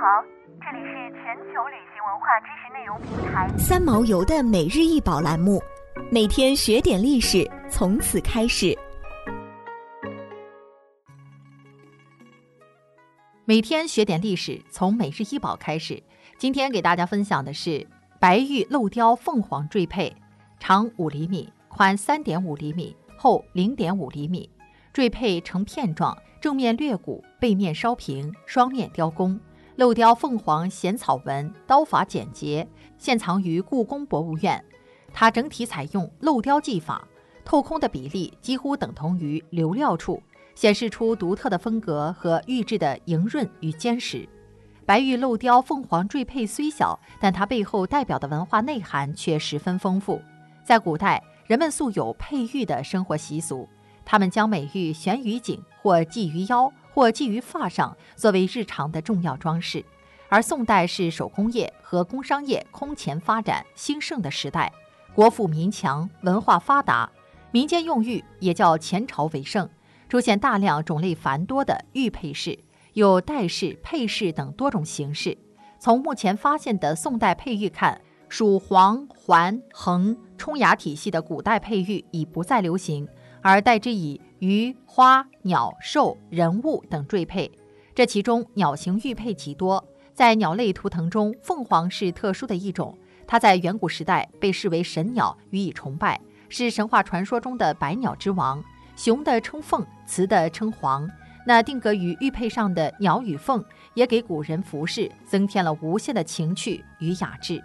好，这里是全球旅行文化知识内容平台三毛游的每日一宝栏目，每天学点历史，从此开始。每天学点历史，从每日一宝开始。今天给大家分享的是白玉镂雕凤凰坠佩，长五厘米，宽三点五厘米，厚零点五厘米，坠佩呈片状，正面略鼓，背面稍平，双面雕工，镂雕凤凰衔草纹，刀法简洁，现藏于故宫博物院。它整体采用镂雕技法，透空的比例几乎等同于流料处。显示出独特的风格和玉质的莹润与坚实。白玉镂雕凤凰坠佩虽小，但它背后代表的文化内涵却十分丰富。在古代，人们素有佩玉的生活习俗，他们将美玉悬于颈，或系于腰，或系于发上，作为日常的重要装饰。而宋代是手工业和工商业空前发展兴盛的时代，国富民强，文化发达，民间用玉也较前朝为盛。出现大量种类繁多的玉佩饰，有戴饰、佩饰等多种形式。从目前发现的宋代佩玉看，属黄、环、横、冲牙体系的古代佩玉已不再流行，而代之以鱼、花、鸟、兽、人物等缀配。这其中鸟形玉佩极多，在鸟类图腾中，凤凰是特殊的一种，它在远古时代被视为神鸟，予以崇拜，是神话传说中的百鸟之王。雄的称凤，雌的称凰。那定格于玉佩上的鸟与凤，也给古人服饰增添了无限的情趣与雅致。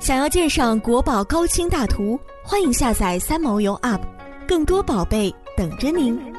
想要鉴赏国宝高清大图，欢迎下载三毛游 App，更多宝贝等着您。